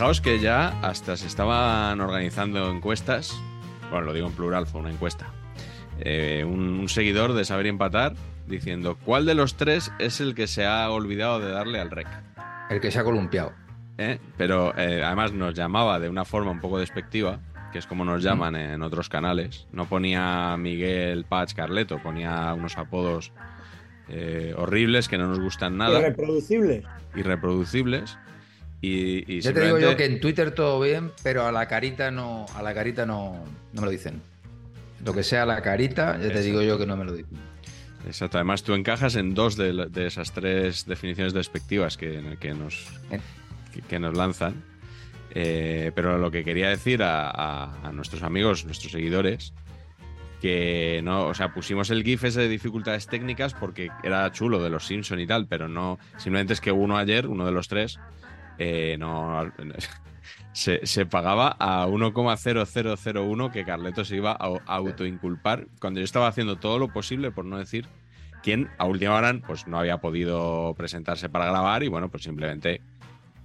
Fijaos que ya hasta se estaban organizando encuestas. Bueno, lo digo en plural, fue una encuesta. Eh, un, un seguidor de Saber Empatar diciendo cuál de los tres es el que se ha olvidado de darle al rec. El que se ha columpiado. ¿eh? Pero eh, además nos llamaba de una forma un poco despectiva, que es como nos llaman en otros canales. No ponía Miguel Patch Carleto, ponía unos apodos eh, horribles que no nos gustan nada, Irreproducible. irreproducibles. Y, y Ya te digo simplemente- yo que en Twitter todo bien, pero a la carita no, a la carita no, no me lo dicen. Lo que sea a la carita, ya te digo yo que no me lo dicen. Exacto, además tú encajas en dos de, de esas tres definiciones despectivas que, que nos, Eh. que, que nos lanzan. Eh, pero lo que quería decir a, a- a nuestros amigos, nuestros seguidores, que no, o sea, pusimos el GIF ese de dificultades técnicas porque era chulo de los Simpson y tal, pero no, simplemente es que uno ayer, uno de los tres, eh, no se, se pagaba a 1,0001 que Carleto se iba a, a autoinculpar cuando yo estaba haciendo todo lo posible por no decir quién a última hora pues no había podido presentarse para grabar y bueno, pues simplemente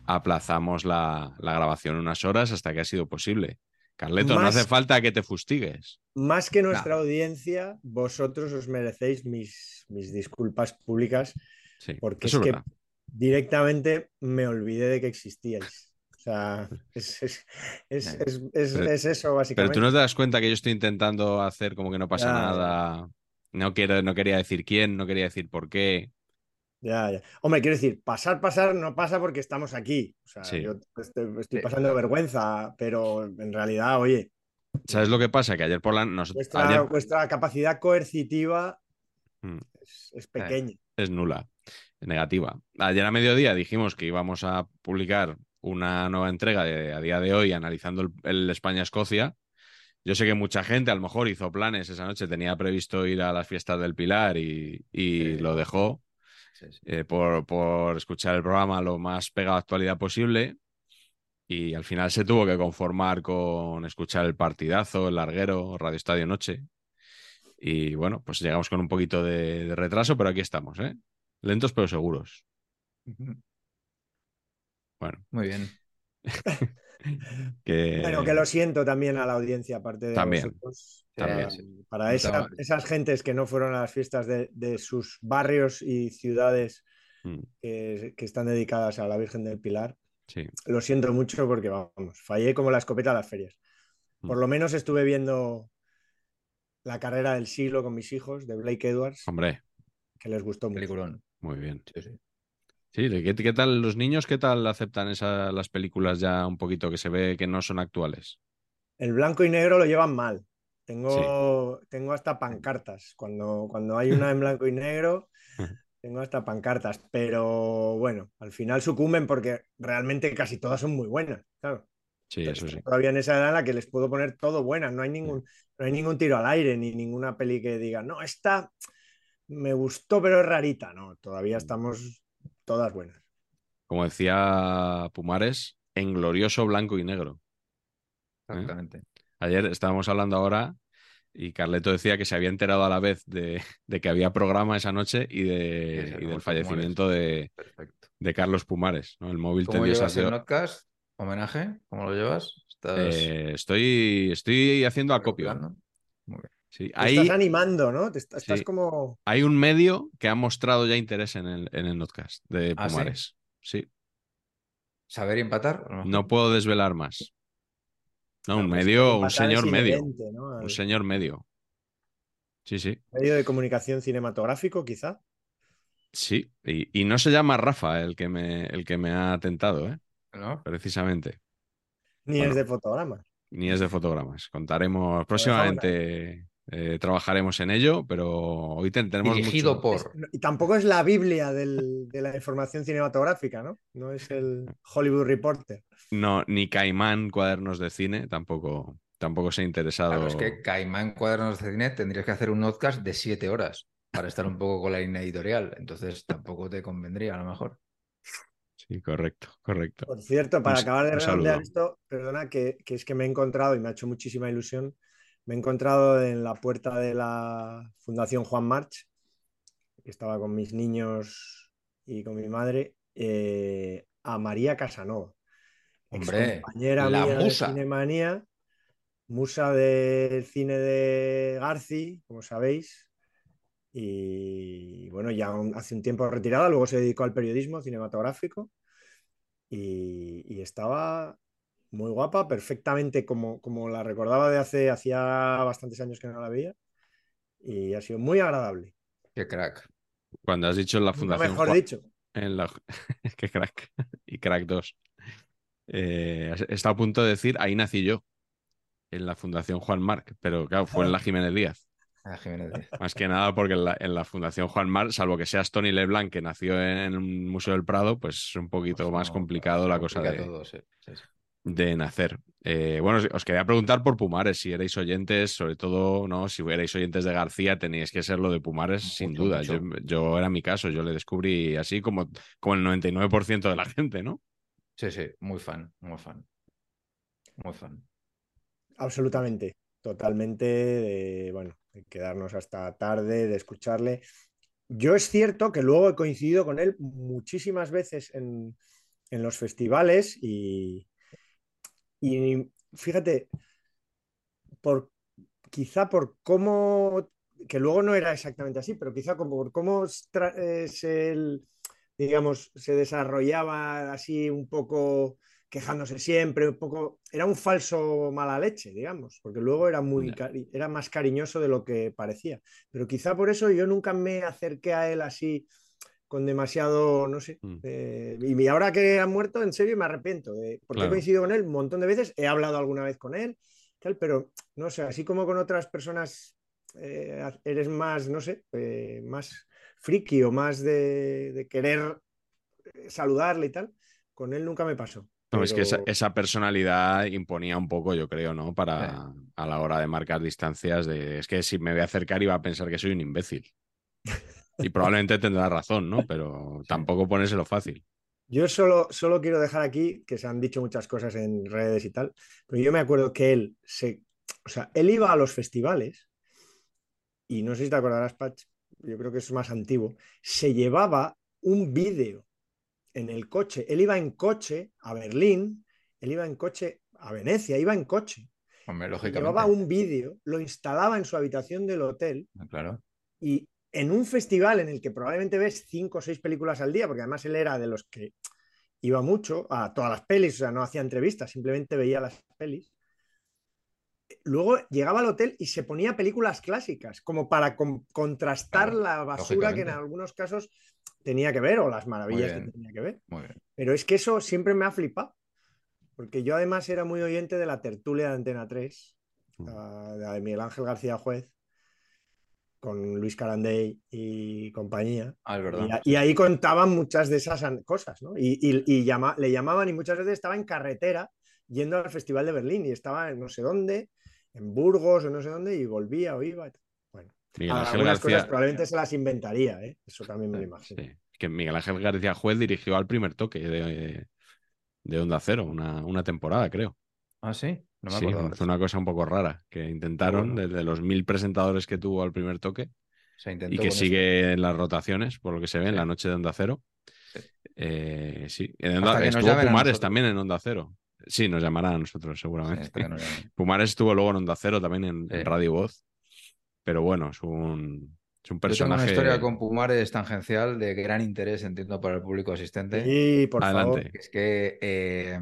aplazamos la, la grabación unas horas hasta que ha sido posible. Carleto, no hace falta que te fustigues. Más que nuestra audiencia, vosotros os merecéis mis, mis disculpas públicas Sí, porque es es que verdad. Directamente me olvidé de que existíais. O sea, es, es, es, es- es- Pero- es eso Pero básicamente. tú no te das cuenta que yo estoy intentando hacer como que no pasa Ya, ya. nada. No, quiero, no quería decir quién, no quería decir por qué. Ya, ya. Hombre, quiero decir, pasar, pasar no pasa porque estamos aquí. O sea, Sí. yo estoy, estoy pasando vergüenza, pero en realidad, oye, ¿Sabes lo que pasa? Que ayer por la noche vuestra, vuestra capacidad coercitiva Mm. es, es pequeña. es nula, negativa. Ayer a mediodía dijimos que íbamos a publicar una nueva entrega de, a día de hoy analizando el, el España-Escocia. Yo sé que mucha gente a lo mejor hizo planes esa noche, tenía previsto ir a las fiestas del Pilar y, y Sí. lo dejó Sí, sí. eh, por, por escuchar el programa lo más pegado a actualidad posible. Y al final se tuvo que conformar con escuchar el partidazo, el larguero, Radio Estadio Noche. Y bueno, pues llegamos con un poquito de, de retraso, pero aquí estamos, ¿eh? Lentos pero seguros. Bueno, Muy bien. que... Bueno, que lo siento también a la audiencia, aparte de También, vosotros. también. Para, esa- esas gentes que no fueron a las fiestas de, de sus barrios y ciudades Mm, que, que están dedicadas a la Virgen del Pilar, Sí, lo siento mucho porque, vamos, fallé como la escopeta a las ferias. Por Mm. lo menos estuve viendo la carrera del siglo con mis hijos de Blake Edwards, hombre, que les gustó mucho. Peliculón. Muy bien. Sí, sí. Sí, ¿qué, qué tal los niños? ¿Qué tal aceptan esa- las películas ya un poquito que se ve que no son actuales? El blanco y negro lo llevan mal. Tengo, tengo hasta pancartas. Cuando, cuando hay una en blanco y negro, tengo hasta pancartas. Pero bueno, al final sucumben porque realmente casi todas son muy buenas. Claro. Sí, Pero eso sí. Todavía en esa edad en la que les puedo poner todo buenas. No hay ningún, no hay ningún tiro al aire ni ninguna peli que diga, no, esta me gustó, pero es rarita. No, Mm. todavía estamos todas buenas. Como decía Pumares, en glorioso blanco y negro. Exactamente. Ayer estábamos hablando ahora y Carleto decía que se había enterado a la vez de, de que había programa esa noche y, de, Sí, sí, y del fallecimiento de, Carlos Pumares. ¿no? El móvil te ¿Cómo dio llevas esas el podcast? ¿Homenaje? ¿Cómo lo llevas? ¿Estás Eh, estoy, estoy haciendo acopio. Te estás animando, ¿no? Te estás Sí. como. hay un medio que ha mostrado ya interés en el, en el podcast de ¿Ah, sí? Pumares. Sí. saber y empatar. No puedo desvelar más. No, un pues medio, un señor medio. Un señor medio. Sí, sí. medio de comunicación cinematográfico, quizá. Sí. Y, y no se llama Rafa el que me, el que me ha tentado, ¿eh? ¿no? precisamente. Ni Bueno. es de fotogramas. Ni es de fotogramas. Contaremos próximamente. Eh, trabajaremos en ello, pero hoy ten- tenemos Dirigido mucho- por. Es- y tampoco es la Biblia del- de la información cinematográfica, ¿no? No es el Hollywood Reporter. No, ni Caimán cuadernos de cine, tampoco, tampoco se ha interesado. Claro, es que Caimán Cuadernos de Cine tendrías que hacer un podcast de siete horas para estar un poco con la línea editorial. Entonces tampoco te convendría, a lo mejor. Sí, correcto, correcto. Por cierto, para Un- acabar de redondear esto, perdona, que, que es que me he encontrado y me ha hecho muchísima ilusión. Me he encontrado en la puerta de la Fundación Juan March, que estaba con mis niños y con mi madre, eh, a María Casanova, Hombre, compañera la mía musa. de Cinemanía, musa del cine de Garci, como sabéis. Y bueno, ya hace un tiempo retirada, luego se dedicó al periodismo cinematográfico y, y estaba muy guapa, perfectamente como, como la recordaba de hace hacía bastantes años que no la veía y ha sido muy agradable. Qué crack. Cuando has dicho en la Fundación mejor Juan- dicho. en la... Qué crack. Y crack 2. Eh, está a punto de decir, ahí nací yo, en la Fundación Juan Marc, pero claro, fue en la Jiménez Díaz. Ah, Jiménez Díaz. Más que nada porque en la, en la Fundación Juan Marc, salvo que seas Tony Leblanc, que nació en un museo del Prado, pues es un poquito Pues más no, complicado la cosa de, todo, sí, sí, sí. De nacer. Eh, bueno, os- quería preguntar por Pumares, si erais oyentes, sobre todo, no, si erais oyentes de García, teníais que ser lo de Pumares, sin duda. Yo, yo era mi caso, yo le descubrí así como, como el 99% de la gente, ¿no? Sí, sí, muy fan, muy fan. Muy fan. Absolutamente, totalmente de, bueno, de quedarnos hasta tarde, de escucharle. Yo es cierto que luego he coincidido con él muchísimas veces en, en los festivales y, y fíjate, por, quizá por cómo, que luego no era exactamente así, pero quizá como por cómo tra- eh, se, el- digamos, se desarrollaba así un poco quejándose siempre, un poco, era un falso mala leche, digamos, porque luego era muy, cari- era más cariñoso de lo que parecía. Pero quizá por eso yo nunca me acerqué a él así con demasiado, no sé. Mm. eh, y ahora que ha muerto, en serio, me arrepiento, de, porque Claro. he coincidido con él un montón de veces, he hablado alguna vez con él, tal, pero no sé, así como con otras personas eh, eres más, no sé, eh, más friki o más de, de querer eh, saludarle y tal, con él nunca me pasó. No, es que esa, personalidad imponía un poco, yo creo, ¿no? Para a la hora de marcar distancias, de es que si me voy a acercar iba a pensar que soy un imbécil. Y probablemente tendrá razón, ¿no? Pero tampoco ponérselo fácil. Yo solo, solo quiero dejar aquí que se han dicho muchas cosas en redes y tal, pero yo me acuerdo que él se, o sea, él iba a los festivales y no sé si te acordarás, Patch, yo creo que es más antiguo, se llevaba un vídeo en el coche. Él iba en coche a Berlín, él iba en coche a Venecia, iba en coche. Hombre, lógicamente. Llevaba un vídeo, lo instalaba en su habitación del hotel Claro. y en un festival en el que probablemente ves cinco o seis películas al día, porque además él era de los que iba mucho a todas las pelis, o sea, no hacía entrevistas, simplemente veía las pelis. Luego llegaba al hotel y se ponía películas clásicas, como para con- contrastar Claro, la basura que en algunos casos tenía que ver o las maravillas que tenía que ver. Muy bien. Pero es que eso siempre me ha flipado, porque yo además era muy oyente de la tertulia de Antena 3, Mm. la de Miguel Ángel García Juez, con Luis Carandey y compañía. Ah, es verdad. Y, y ahí contaban muchas de esas cosas, ¿no? Y, y- y llama- le llamaban y muchas veces estaba en carretera yendo al Festival de Berlín y estaba en no sé dónde, en Burgos o no sé dónde, y volvía o iba. Bueno, Miguel Ángel algunas cosas probablemente se las inventaría, ¿eh? Eso también me lo imagino. Sí, que Miguel Ángel García Juez dirigió al primer toque de, de Onda Cero, una, una temporada, creo. Ah, sí. No me Sí, fue una cosa un poco rara que intentaron Bueno. desde los mil presentadores que tuvo al primer toque Se intentó y que con eso. sigue en las rotaciones, por lo que se ve, en Sí. la noche de Onda Cero. Sí. Eh, sí, en Onda- estuvo Pumares también en Onda Cero. Sí, nos llamará a nosotros Sí, seguramente. Pumares estuvo luego en Onda Cero también en, en Sí. Radio Voz. Pero bueno, es un, Es un Yo tengo personaje. una historia con Pumares tangencial de gran interés, entiendo, para el público asistente. Y por Adelante. favor. Es que eh,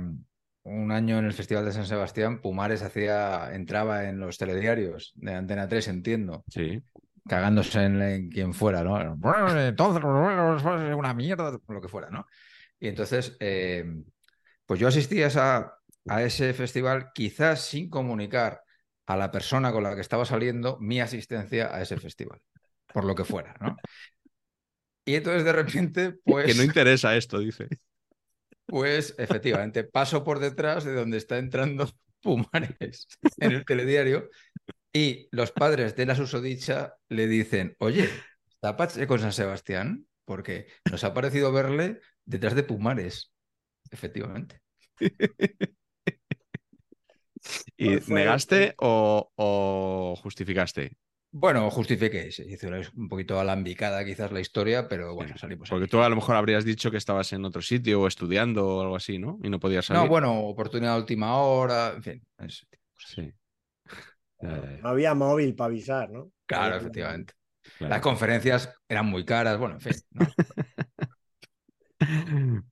un año en el Festival de San Sebastián, Pumares hacía, entraba en los telediarios de Antena 3, entiendo, Sí. cagándose en, en quien fuera, ¿no? Entonces es una mierda, lo que fuera, ¿no? Y entonces, eh, pues yo asistí a, esa- a ese festival quizás sin comunicar a la persona con la que estaba saliendo mi asistencia a ese festival, por lo que fuera, ¿no? Y entonces de repente, pues... Que no interesa esto, dice. Pues efectivamente, paso por detrás de donde está entrando Pumares en el telediario y los padres de la susodicha le dicen, oye, ¿está Pache con San Sebastián? Porque nos ha parecido verle detrás de Pumares. Efectivamente. ¿Y ¿Cuál fue negaste o justificaste? Bueno, justifiqué, se hizo un poquito alambicada quizás la historia, pero bueno, salimos Porque tú a lo mejor habrías dicho que estabas en otro sitio o estudiando o algo así, ¿no? Y no podías salir. No, bueno, oportunidad de última hora, en fin. ese tipo de cosas. Sí. Ya. No había móvil para avisar, ¿no? Claro, efectivamente. Claro. Las conferencias eran muy caras, bueno, en fin. ¿no?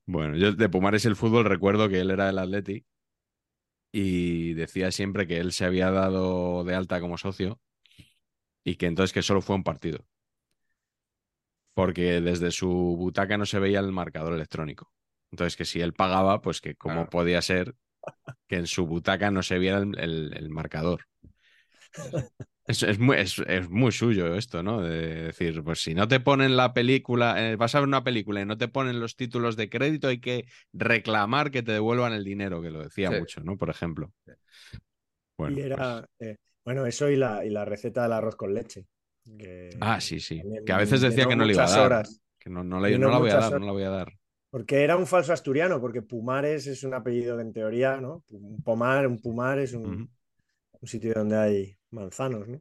Bueno, yo de Pumares el fútbol recuerdo que él era del Atleti y decía siempre que él se había dado de alta como socio y que entonces que solo fue un partido. Porque desde su butaca no se veía el marcador electrónico. Entonces que si él pagaba, pues que cómo Claro. podía ser que en su butaca no se viera el, el- el marcador. Es, es muy, es, es muy suyo esto, ¿no? De decir, pues si no te ponen la película, eh, vas a ver una película y no te ponen los títulos de crédito, hay que reclamar que te devuelvan el dinero, que lo decía Sí. mucho, ¿no? Por ejemplo. Bueno, y era, pues- eh, bueno, eso y la, y la receta del arroz con leche. que Ah, sí, sí. Que a veces decía que no le iba a dar. horas. Que no, la voy a dar, horas. no la voy a dar. Porque era un falso asturiano, porque Pumares es un apellido que en teoría, ¿no? Un pomar, un pumar es un, sitio donde hay manzanos, ¿no?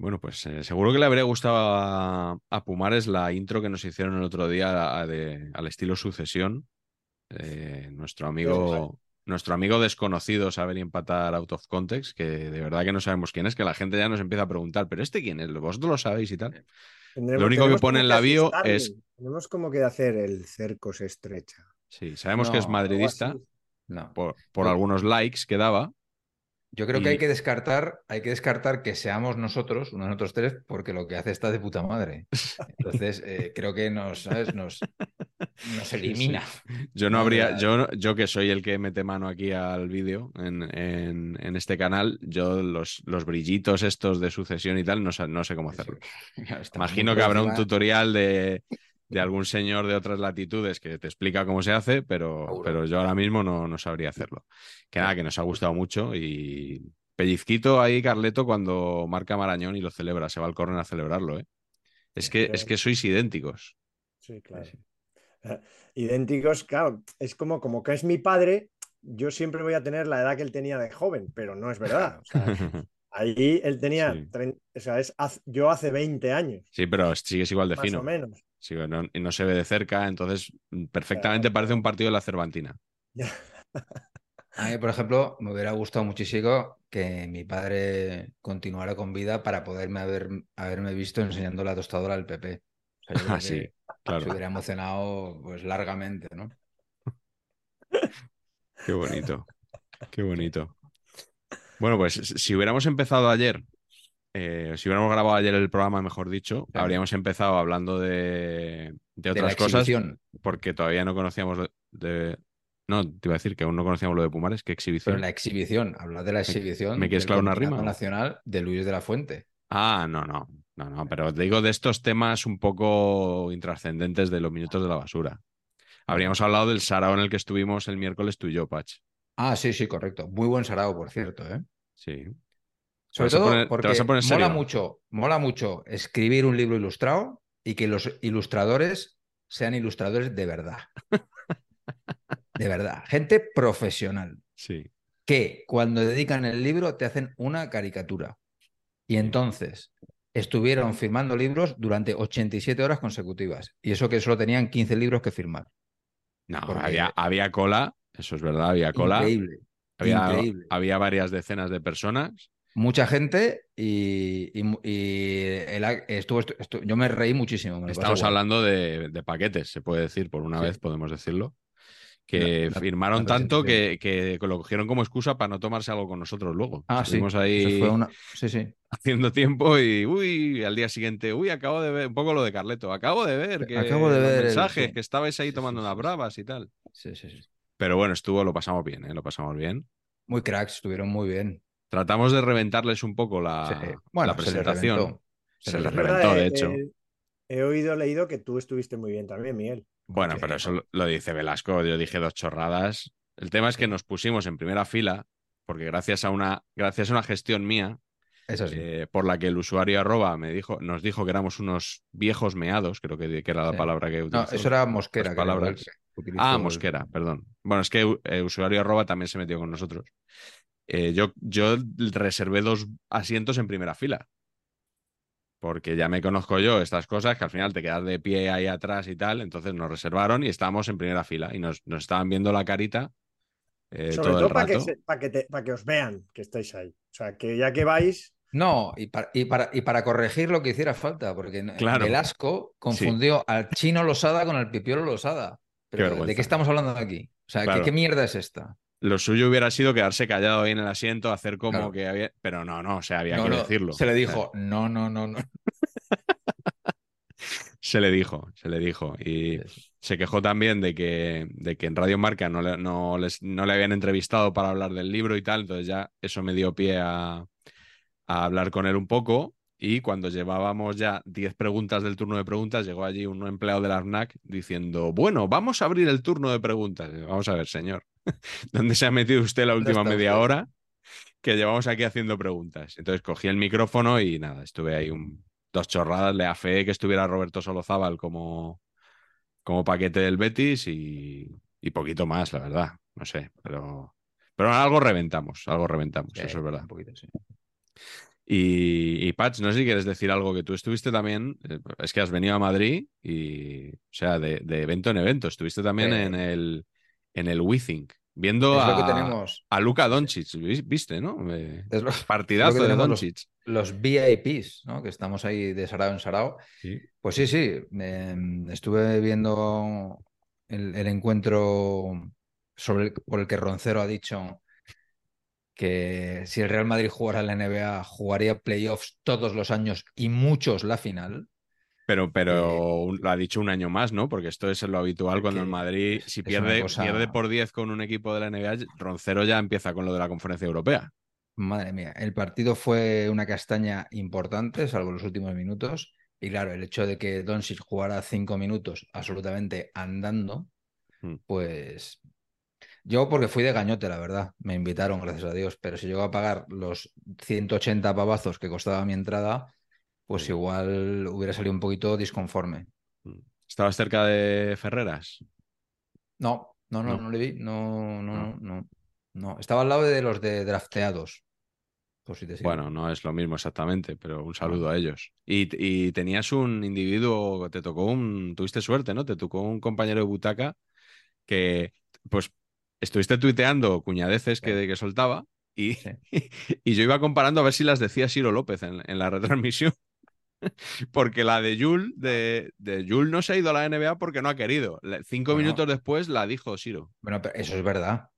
Bueno, pues eh, seguro que le habría gustado a, a Pumares la intro que nos hicieron el otro día a- de- al estilo sucesión. Eh, nuestro amigo, nuestro amigo desconocido saber y empatar out of context, que de verdad que no sabemos quién es, que la gente ya nos empieza a preguntar, pero este quién es, vosotros lo sabéis y tal. Tendremos- Lo único que pone en la bio es- Tenemos como que hacer el cerco se estrecha. Sí, sabemos que es madridista. No. por, por No. algunos likes que daba. Yo creo que hay que descartar, hay que descartar que seamos nosotros, uno de nosotros tres, porque lo que hace está de puta madre. Entonces, eh, creo que nos, ¿sabes? Nos, nos elimina. Yo no habría, yo, yo que soy el que mete mano aquí al vídeo en, en- en este canal, yo los, los brillitos estos de sucesión y tal, no, sé- no sé cómo hacerlo. Imagino que habrá un tutorial de, de algún señor de otras latitudes que te explica cómo se hace, pero, Seguro. pero yo ahora mismo no, no sabría hacerlo. Que nada, que nos ha gustado mucho y pellizquito ahí, Carleto, cuando marca Marañón y lo celebra, se va al córner a celebrarlo, ¿eh? Es que, es que sois idénticos. Sí, claro. Idénticos, claro, es como, como que es mi padre, yo siempre voy a tener la edad que él tenía de joven, pero no es verdad. O sea, ahí él tenía, Sí. o sea, es yo hace 20 años, Sí, pero sigues igual de más fino. o menos. Sí, no, y no se ve de cerca, entonces mm, perfectamente parece un partido de la Cervantina. A mí, por ejemplo, me hubiera gustado muchísimo que mi padre continuara con vida para poderme haber, haberme visto enseñando la tostadora del PP. O sea, Ah, sí, claro. Se hubiera emocionado pues largamente, ¿no? Qué bonito. Qué bonito. Bueno, pues si hubiéramos empezado ayer, eh, si hubiéramos grabado ayer el programa, mejor dicho, Claro. habríamos empezado hablando de, de De otras la cosas, porque todavía no conocíamos de, de- No, te iba a decir que aún no conocíamos lo de Pumares, qué exhibición. Pero la exhibición, hablar de la exhibición. me quieres clavar una rima? Nacional de Luis de la Fuente. Ah, no, no, no, no, pero te digo de estos temas un poco intrascendentes de los minutos de la basura. Habríamos hablado del sarao en el que estuvimos el miércoles tú y yo, Pach. Ah, sí, sí, correcto. Muy buen sarao, por cierto, ¿eh? Sí. Sobre todo poner- porque mola serio? mucho, mola mucho escribir un libro ilustrado y que los ilustradores sean ilustradores de verdad. De verdad. Gente profesional. Sí. que cuando dedican el libro te hacen una caricatura. Y entonces estuvieron firmando libros durante 87 horas consecutivas. Y eso que solo tenían 15 libros que firmar. No, Porque- había, había cola, eso es verdad, había cola. Increíble. Había, increíble. había varias decenas de personas. Mucha gente y, y- y el- estuvo, estu- yo me reí muchísimo. me Estamos hablando de, de paquetes, se puede decir, por una Sí. vez podemos decirlo. Que firmaron tanto que, lo cogieron como excusa para no tomarse algo con nosotros luego. Ah, sí. Estuvimos eso ahí fue una- Sí, sí. haciendo tiempo y, uy, al día siguiente, uy, acabo de ver, un poco lo de Carleto, acabo de ver que Acabo de ver el- mensajes, sí. que estabais ahí Sí, sí, tomando sí, unas sí. bravas y tal. sí, sí, sí. Pero bueno, estuvo, lo pasamos bien, ¿eh? Lo pasamos bien. Muy cracks, estuvieron muy bien. Tratamos de reventarles un poco la, Sí. Bueno, la presentación. Se les reventó, de hecho. he oído, leído que tú estuviste muy bien también, Miguel. Bueno, pero eso lo- dice Velasco, yo dije dos chorradas. El tema es que nos pusimos en primera fila, porque gracias a una, gracias a una gestión mía, Es así. eh, por la que el usuario arroba me dijo, nos dijo que éramos unos viejos meados, creo que, que era la Sí. palabra que no, utilizó. eso era Mosquera. palabras. que utilizó Ah, el- Mosquera, perdón. Bueno, es que eh, usuario arroba también se metió con nosotros. Eh, yo, yo reservé dos asientos en primera fila. Porque ya me conozco yo estas cosas, que al final te quedas de pie ahí atrás y tal. Entonces nos reservaron y estábamos en primera fila y nos, nos estaban viendo la carita eh, Sobre todo para que, para, que te- para que os vean que estáis ahí. O sea, que ya que vais, No, y para, y, para, y para corregir lo que hiciera falta, porque Claro. Velasco confundió al chino Losada con el pipiolo Losada. Pero, ¿De qué estamos hablando aquí? O sea, ¿qué- Claro. ¿qué, mierda es esta? Lo suyo hubiera sido quedarse callado ahí en el asiento, hacer como Claro. que había. Pero no, no, o sea, había No, que no, decirlo. Se le O sea, dijo, no, no, no, no. se le dijo, se le dijo. Y se quejó también de que, de que en Radio Marca no le, no, les, no le habían entrevistado para hablar del libro y tal. Entonces ya eso me dio pie a, a hablar con él un poco. Y cuando llevábamos ya 10 preguntas del turno de preguntas, llegó allí un empleado de la ARNAC diciendo, bueno, vamos a abrir el turno de preguntas. Vamos a ver, señor, ¿dónde se ha metido usted la ¿Dónde última media usted? hora que llevamos aquí haciendo preguntas? Entonces cogí el micrófono y nada, estuve ahí un, dos chorradas, le afeé que estuviera Roberto Solozábal como, como paquete del Betis y, y poquito más, la verdad. No sé, pero, pero algo reventamos, algo reventamos, Sí, eso es verdad. un poquito, sí. Y, y Patch, no sé si quieres decir algo que tú estuviste también, eh, es que has venido a Madrid y, o sea, de, de evento en evento, estuviste también en el en el WeThink, viendo que a, tenemos. a Luka Doncic, ¿vis- viste, no? Eh, Es lo- partidazo de los- Doncic. los VIPs, ¿no? Que estamos ahí de sarao en sarao. Sí. Pues sí, sí. eh, estuve viendo el, el encuentro sobre el- por el que Roncero ha dicho que si el Real Madrid jugara en la NBA, jugaría playoffs todos los años y muchos la final. Pero, pero un- lo ha dicho un año más, ¿no? Porque esto es lo habitual cuando el Madrid, si pierde, cosa- pierde por 10 con un equipo de la NBA, Roncero ya empieza con lo de la conferencia europea. Madre mía, el partido fue una castaña importante, salvo los últimos minutos. Y claro, el hecho de que Doncic jugara cinco minutos absolutamente andando, Mm. pues yo porque fui de gañote, la verdad. Me invitaron, gracias a Dios, pero si llego a pagar los 180 pavazos que costaba mi entrada, pues Sí. igual hubiera salido un poquito disconforme. ¿Estabas cerca de Ferreras? No, no, no, No. no, le vi. No, no, No. no, estaba al lado de los de drafteados. Si te. Bueno, no es lo mismo exactamente, pero un saludo a ellos. Y, y tenías un individuo, te tocó un, tuviste suerte, ¿no? Te tocó un compañero de butaca que, pues, estuviste tuiteando cuñadeces que, que soltaba y, Sí. y yo iba comparando a ver si las decía Ciro López en, en la retransmisión. Porque la de Jul, de, de Jul no se ha ido a la NBA porque no ha querido. Cinco Bueno. minutos después la dijo Ciro. Bueno, pero eso es verdad.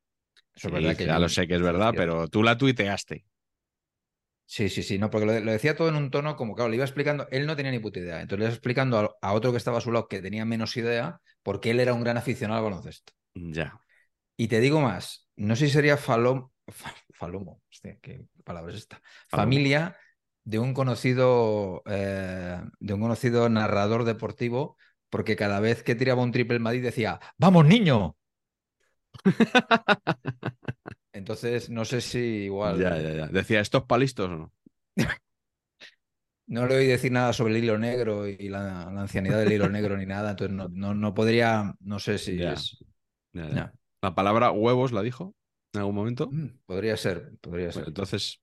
Eso es Sí, verdad que ya yo- lo sé que es verdad, pero tú la tuiteaste. Sí, sí, sí, no, porque lo, lo decía todo en un tono como, claro, le iba explicando, él no tenía ni puta idea, entonces le iba explicando a, a otro que estaba a su lado que tenía menos idea, porque él era un gran aficionado al baloncesto. Ya. Y te digo más, no sé si sería falom, fa- falomo, hostia, qué palabra es esta, Falomo. familia de un conocido, eh, de un conocido narrador deportivo, porque cada vez que tiraba un triple Madrid decía, ¡vamos, niño! Entonces, no sé si igual. Ya, ya, ya. Decía, ¿estos palistos o no? No le oí decir nada sobre el hilo negro y la, la ancianidad del hilo negro ni nada, entonces no, no, no podría, no sé si Ya. es. Ya, ya. La palabra huevos la dijo en algún momento. Mm, Podría ser, podría ser. entonces,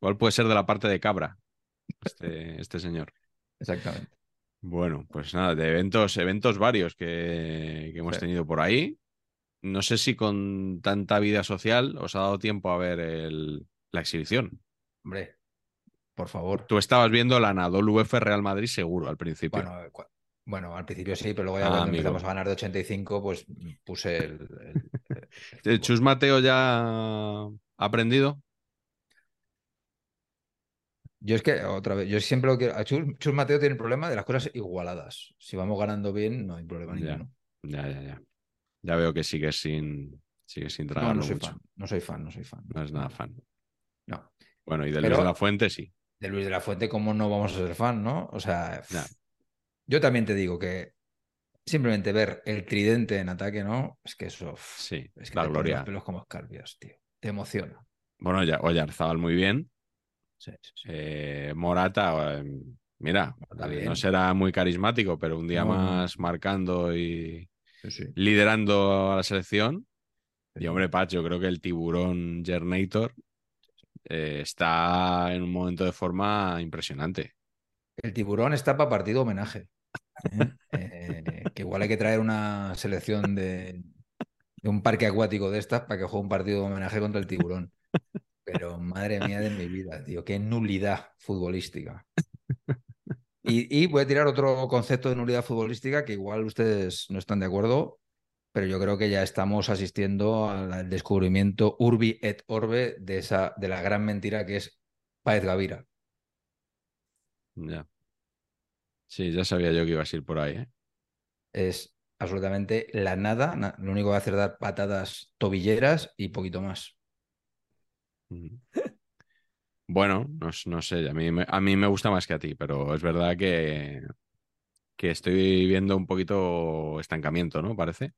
igual puede ser de la parte de cabra, este, este señor. Exactamente. Bueno, pues nada, de eventos, eventos varios que, que hemos Sí. tenido por ahí. No sé si con tanta vida social os ha dado tiempo a ver el- la exhibición. Hombre, por favor. Tú estabas viendo la Anadolu UF Real Madrid seguro al principio. Bueno, eh, bueno, al principio sí, pero luego ya Ah, cuando amigo. empezamos a ganar de 85, pues puse el. el-. ¿Chus Mateo ya ha aprendido? Yo es que, otra vez, yo siempre lo quiero. Chus, Chus Mateo tiene el problema de las cosas igualadas. Si vamos ganando bien, no hay problema Ya. ninguno. Ya, ya, ya. Ya veo que sigues sin, sigues sin No, tragarlo no soy mucho. fan, no soy fan, no soy fan. No es nada fan. No. Bueno, y de Luis Pero- de la Fuente sí. De Luis de la Fuente, ¿cómo no vamos a ser fan, no? O sea, Ya. Yo también te digo que simplemente ver el tridente en ataque, ¿no? Es que eso. Sí, Es que la te gloria. los pelos como escarpias, tío. Te emociona. Bueno, ya, Oyarzabal muy bien. Sí, sí, sí. Eh, Morata, eh, mira, Morata bien. no será muy carismático, pero un día No, no, no. más marcando y Sí, sí. liderando a la selección. Y hombre, Pach, yo creo que el tiburón Gernator eh, está en un momento de forma impresionante. El tiburón está para partido homenaje. ¿Eh? Eh, que igual hay que traer una selección de, un parque acuático de estas para que juegue un partido de homenaje contra el tiburón. Pero madre mía de mi vida, tío, qué nulidad futbolística. Y, y voy a tirar otro concepto de nulidad futbolística que igual ustedes no están de acuerdo, pero yo creo que ya estamos asistiendo al descubrimiento urbi et orbe de, esa, de la gran mentira que es Páez Gavira. Ya. Sí, ya sabía yo que ibas a ir por ahí, ¿eh? es absolutamente la nada. na- Lo único que hace es dar patadas tobilleras y poquito más. Bueno, no, sé, a mí, me, a mí me gusta más que a ti, pero es verdad que, que estoy viendo un poquito estancamiento, ¿no? Parece,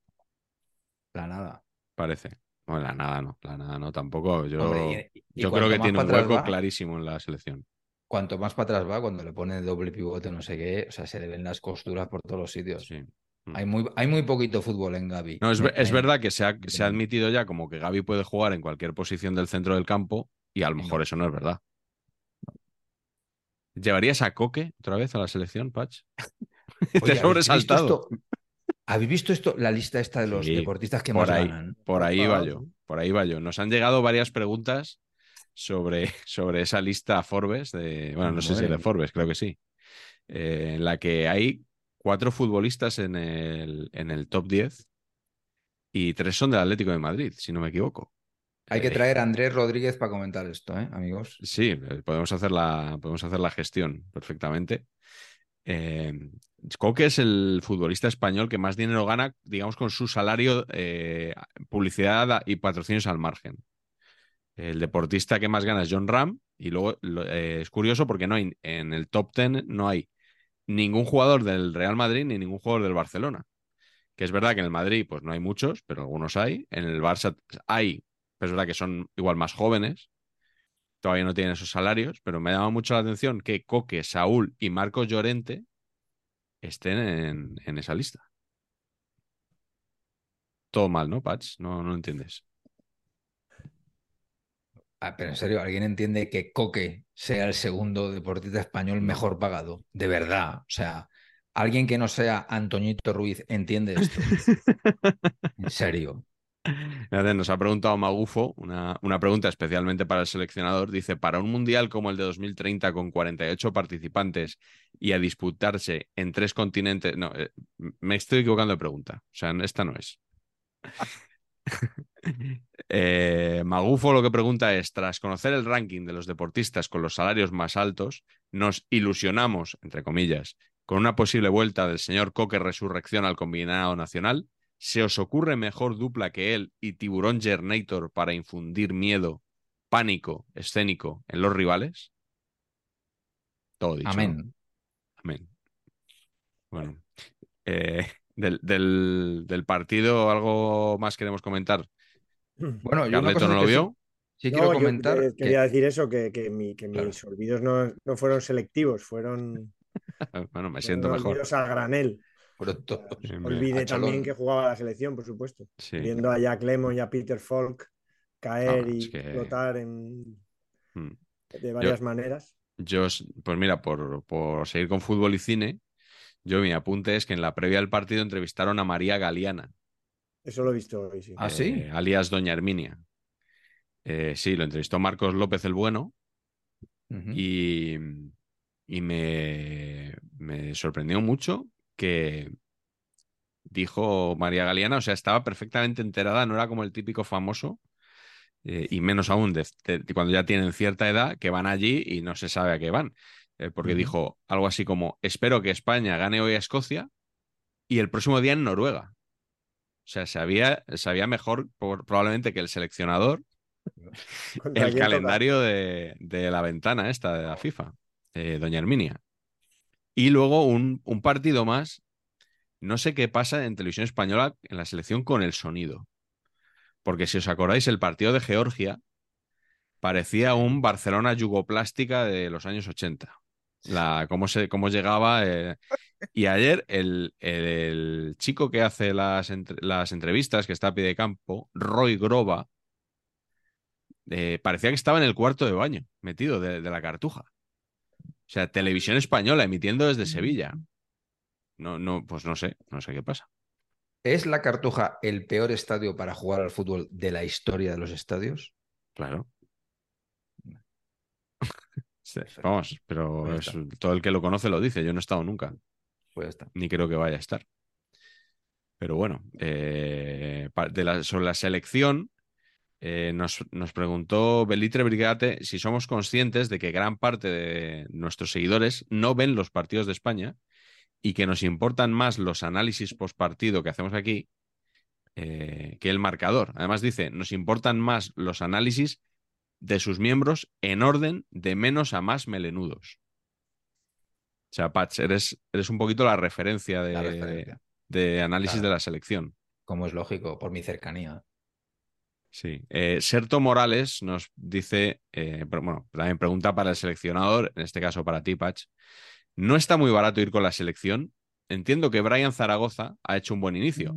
La nada. parece. Bueno, la nada no, la nada no tampoco. Yo, Hombre, y- y yo creo que tiene un hueco va, clarísimo en la selección. Cuanto más para atrás va, cuando le pone doble pivote, no sé qué, o sea, se le ven las costuras por todos los sitios. Sí. Mm. Hay, muy, hay muy poquito fútbol en Gaby. No, es, es verdad que se ha, se ha admitido ya como que Gaby puede jugar en cualquier posición del centro del campo y a lo mejor eso no es verdad. ¿Llevarías a Coque otra vez a la selección, Patch? Te Oye, has ¿habéis visto sobresaltado. esto? ¿Habéis visto esto? La lista esta de los Sí, deportistas que por más ahí, ganan. Por ahí va yo, por ahí va yo. Nos han llegado varias preguntas sobre, sobre esa lista Forbes, de, bueno, no sé si de. Forbes, creo que sí, eh, en la que hay cuatro futbolistas en el, en el top 10 y tres son del Atlético de Madrid, si no me equivoco. Hay que Eh, traer a Andrés Rodríguez para comentar esto, ¿eh, amigos? Sí, eh, podemos hacer la, podemos hacer la gestión perfectamente. Eh, Coque es el futbolista español que más dinero gana, digamos, con su salario, eh, publicidad y patrocinios al margen. El deportista que más gana es John Ram y luego eh, es curioso porque no hay en el top 10 no hay ningún jugador del Real Madrid ni ningún jugador del Barcelona. Que es verdad que en el Madrid pues no hay muchos, pero algunos hay. En el Barça hay, pero es verdad que son igual más jóvenes todavía no tienen esos salarios, pero me llama mucho la atención que Coque, Saúl y Marcos Llorente estén en, en esa lista. Todo mal, ¿no, Patch? No, no entiendes. Ah, pero en serio, ¿alguien entiende que Coque sea el segundo deportista español mejor pagado? De verdad. O sea, alguien que no sea Antoñito Ruiz entiende esto. En serio. Nos ha preguntado Magufo una, una pregunta especialmente para el seleccionador. Dice, para un mundial como el de 2030 con 48 participantes y a disputarse en tres continentes... No, eh, me estoy equivocando de pregunta. O sea, esta no es. Eh, Magufo lo que pregunta es, tras conocer el ranking de los deportistas con los salarios más altos, nos ilusionamos, entre comillas, con una posible vuelta del señor Coque Resurrección al combinado nacional. ¿Se os ocurre mejor dupla que él y Tiburón Gernator para infundir miedo, pánico escénico en los rivales? Todo dicho. Amén. Amén. Bueno, eh, del, del- del partido, ¿algo más queremos comentar? Bueno, yo una ¿Carleto cosa no lo sí- vio? Sí, No, quiero yo, comentar. que- quería decir eso, que, que mi- que Claro. mis olvidos no, no fueron selectivos, fueron, Bueno, me fueron siento mejor. olvidos a granel. pero to- Hombre, Olvidé a también que jugaba la selección, por supuesto. Sí. Viendo a Jack Lemon y a Peter Falk caer Ah, y explotar en, Mm. de varias maneras. Yo, pues mira, por, por seguir con fútbol y cine, yo mi apunte es que en la previa del partido entrevistaron a María Galeana, Eso lo he visto hoy, sí. Ah, sí. eh, alias Doña Herminia. Eh, sí, lo entrevistó Marcos López el Bueno y, y me, me sorprendió mucho que dijo María Galeana, o sea, estaba perfectamente enterada, no era como el típico famoso, eh, y menos aún de cuando ya tienen cierta edad, que van allí y no se sabe a qué van. Eh, porque dijo algo así como, espero que España gane hoy a Escocia y el próximo día en Noruega. O sea, sabía, sabía mejor por- probablemente que el seleccionador ¿Contra el calendario de, de la ventana esta de la FIFA, eh, Doña Herminia. Y luego un, un partido más. No sé qué pasa en televisión española en la selección con el sonido. Porque si os acordáis, el partido de Georgia parecía un Barcelona yugoplástica de los años 80. La, cómo, se, cómo llegaba. eh, Y ayer el, el- el chico que hace las, entre- las entrevistas, que está a pie de campo, Roy Grova, eh, parecía que estaba en el cuarto de baño, metido de, de la cartuja. O sea, televisión española emitiendo desde Sevilla. No, no, pues no sé, no sé qué pasa. ¿Es la Cartuja el peor estadio para jugar al fútbol de la historia de los estadios? Claro. Sí. Vamos, pero Pues es- todo el que lo conoce lo dice. Yo no he estado nunca, Pues está. ni creo que vaya a estar. Pero bueno, eh, pa- de la- sobre la selección, eh, nos, nos preguntó Belitre Brigate si somos conscientes de que gran parte de nuestros seguidores no ven los partidos de España y que nos importan más los análisis post partido que hacemos aquí eh, que el marcador. Además dice, nos importan más los análisis de sus miembros en orden de menos a más melenudos. O sea, Patch, eres, eres un poquito la referencia de, La referencia. de análisis Claro. de la selección. Como es lógico, por mi cercanía. Sí. Eh, Serto Morales nos dice, eh, pero bueno, también pregunta para el seleccionador, en este caso para ti, Patch. No está muy barato ir con la selección. Entiendo que Brian Zaragoza ha hecho un buen inicio,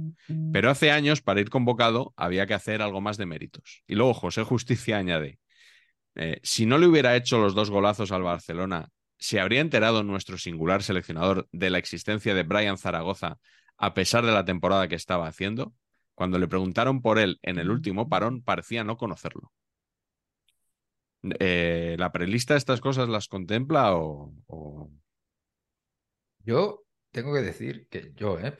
pero hace años para ir convocado había que hacer algo más de méritos. Y luego José Justicia añade, eh, si no le hubiera hecho los dos golazos al Barcelona, ¿se habría enterado nuestro singular seleccionador de la existencia de Brian Zaragoza a pesar de la temporada que estaba haciendo? Cuando le preguntaron por él en el último parón, parecía no conocerlo. Eh, ¿La prelista estas cosas las contempla o, o- Yo tengo que decir que yo, eh,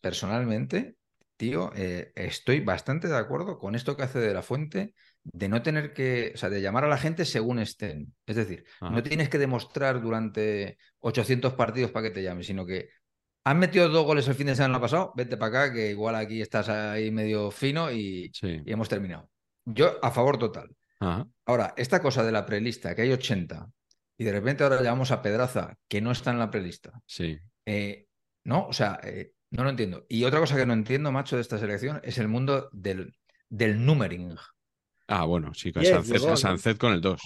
personalmente, tío, eh, estoy bastante de acuerdo con esto que hace de la fuente de no tener que, o sea, de llamar a la gente según estén. Es decir, Ajá. no tienes que demostrar durante 800 partidos para que te llamen, sino que has metido dos goles el fin de semana pasado, vete para acá, que igual aquí estás ahí medio fino y, Sí. y hemos terminado. Yo a favor total. Ajá. Ahora, esta cosa de la prelista, que hay 80, y de repente ahora llamamos a Pedraza, que no está en la prelista. Sí. Eh, no, o sea, eh, no lo entiendo. Y otra cosa que no entiendo, macho, de esta selección es el mundo del, del numbering. Ah, bueno, sí, con Sancet, con el 2.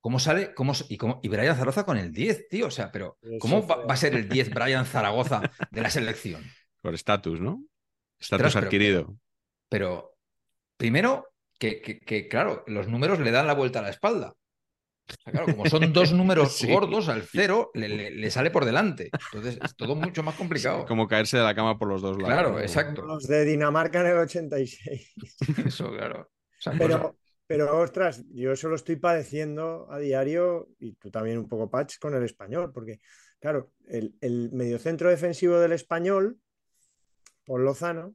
¿Cómo sale? Cómo, y, cómo, y Brian Zaragoza con el 10, tío. O sea, pero ¿cómo va, a ser el 10 Brian Zaragoza de la selección? Por estatus, ¿no? Estatus pero- adquirido. Pero primero, que, que- que, claro, los números le dan la vuelta a la espalda. O sea, claro, como son dos números Sí. gordos, al cero le, le- le sale por delante. Entonces es todo mucho más complicado. Como caerse de la cama por los dos lados. Claro, exacto. Los de Dinamarca en el 86. Eso, claro. Pero, ostras, yo eso lo estoy padeciendo a diario y tú también un poco, Patch, con el español, porque, claro, el, el mediocentro defensivo del español, por Lozano,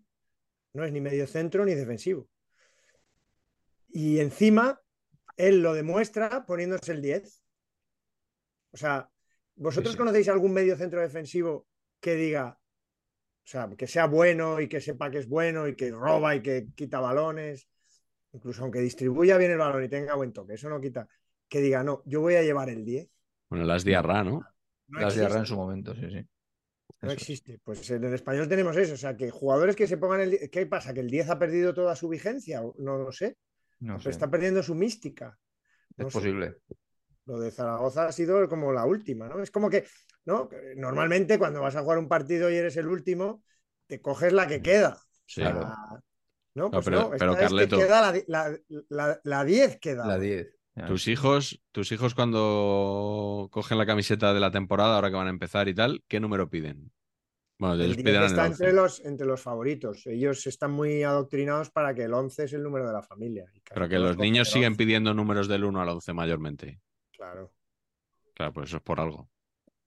no es ni mediocentro ni defensivo. Y encima, él lo demuestra poniéndose el 10. O sea, ¿vosotros Sí, sí. conocéis algún mediocentro defensivo que diga, o sea, que sea bueno y que sepa que es bueno y que roba y que quita balones? Incluso aunque distribuya bien el balón y tenga buen toque, eso no quita que diga, no, yo voy a llevar el 10. Bueno, las diarra, ¿no? No las diarrea en su momento, sí, sí. no Eso existe. Pues en el español tenemos eso, o sea, que jugadores que se pongan el 10, ¿qué pasa? ¿Que el 10 ha perdido toda su vigencia? No lo sé, No pero sé, está perdiendo su mística. no es sé. posible. Lo de Zaragoza ha sido como la última, ¿no? Es como que, ¿no? Normalmente cuando vas a jugar un partido y eres el último, te coges la que queda. Sí. O sea, Claro. No, pues pero- no, esta pero, es que Carleto- queda la, la, la, la 10 queda. La 10. ya. Tus hijos, tus hijos cuando cogen la camiseta de la temporada, ahora que van a empezar y tal, ¿qué número piden? Bueno, El ellos 10 piden el está 11. entre los, entre los favoritos. Ellos están muy adoctrinados para que el 11 es el número de la familia. Pero que los niños el siguen 11. pidiendo números del 1 al 11 mayormente. Claro. Claro, pues eso es por algo.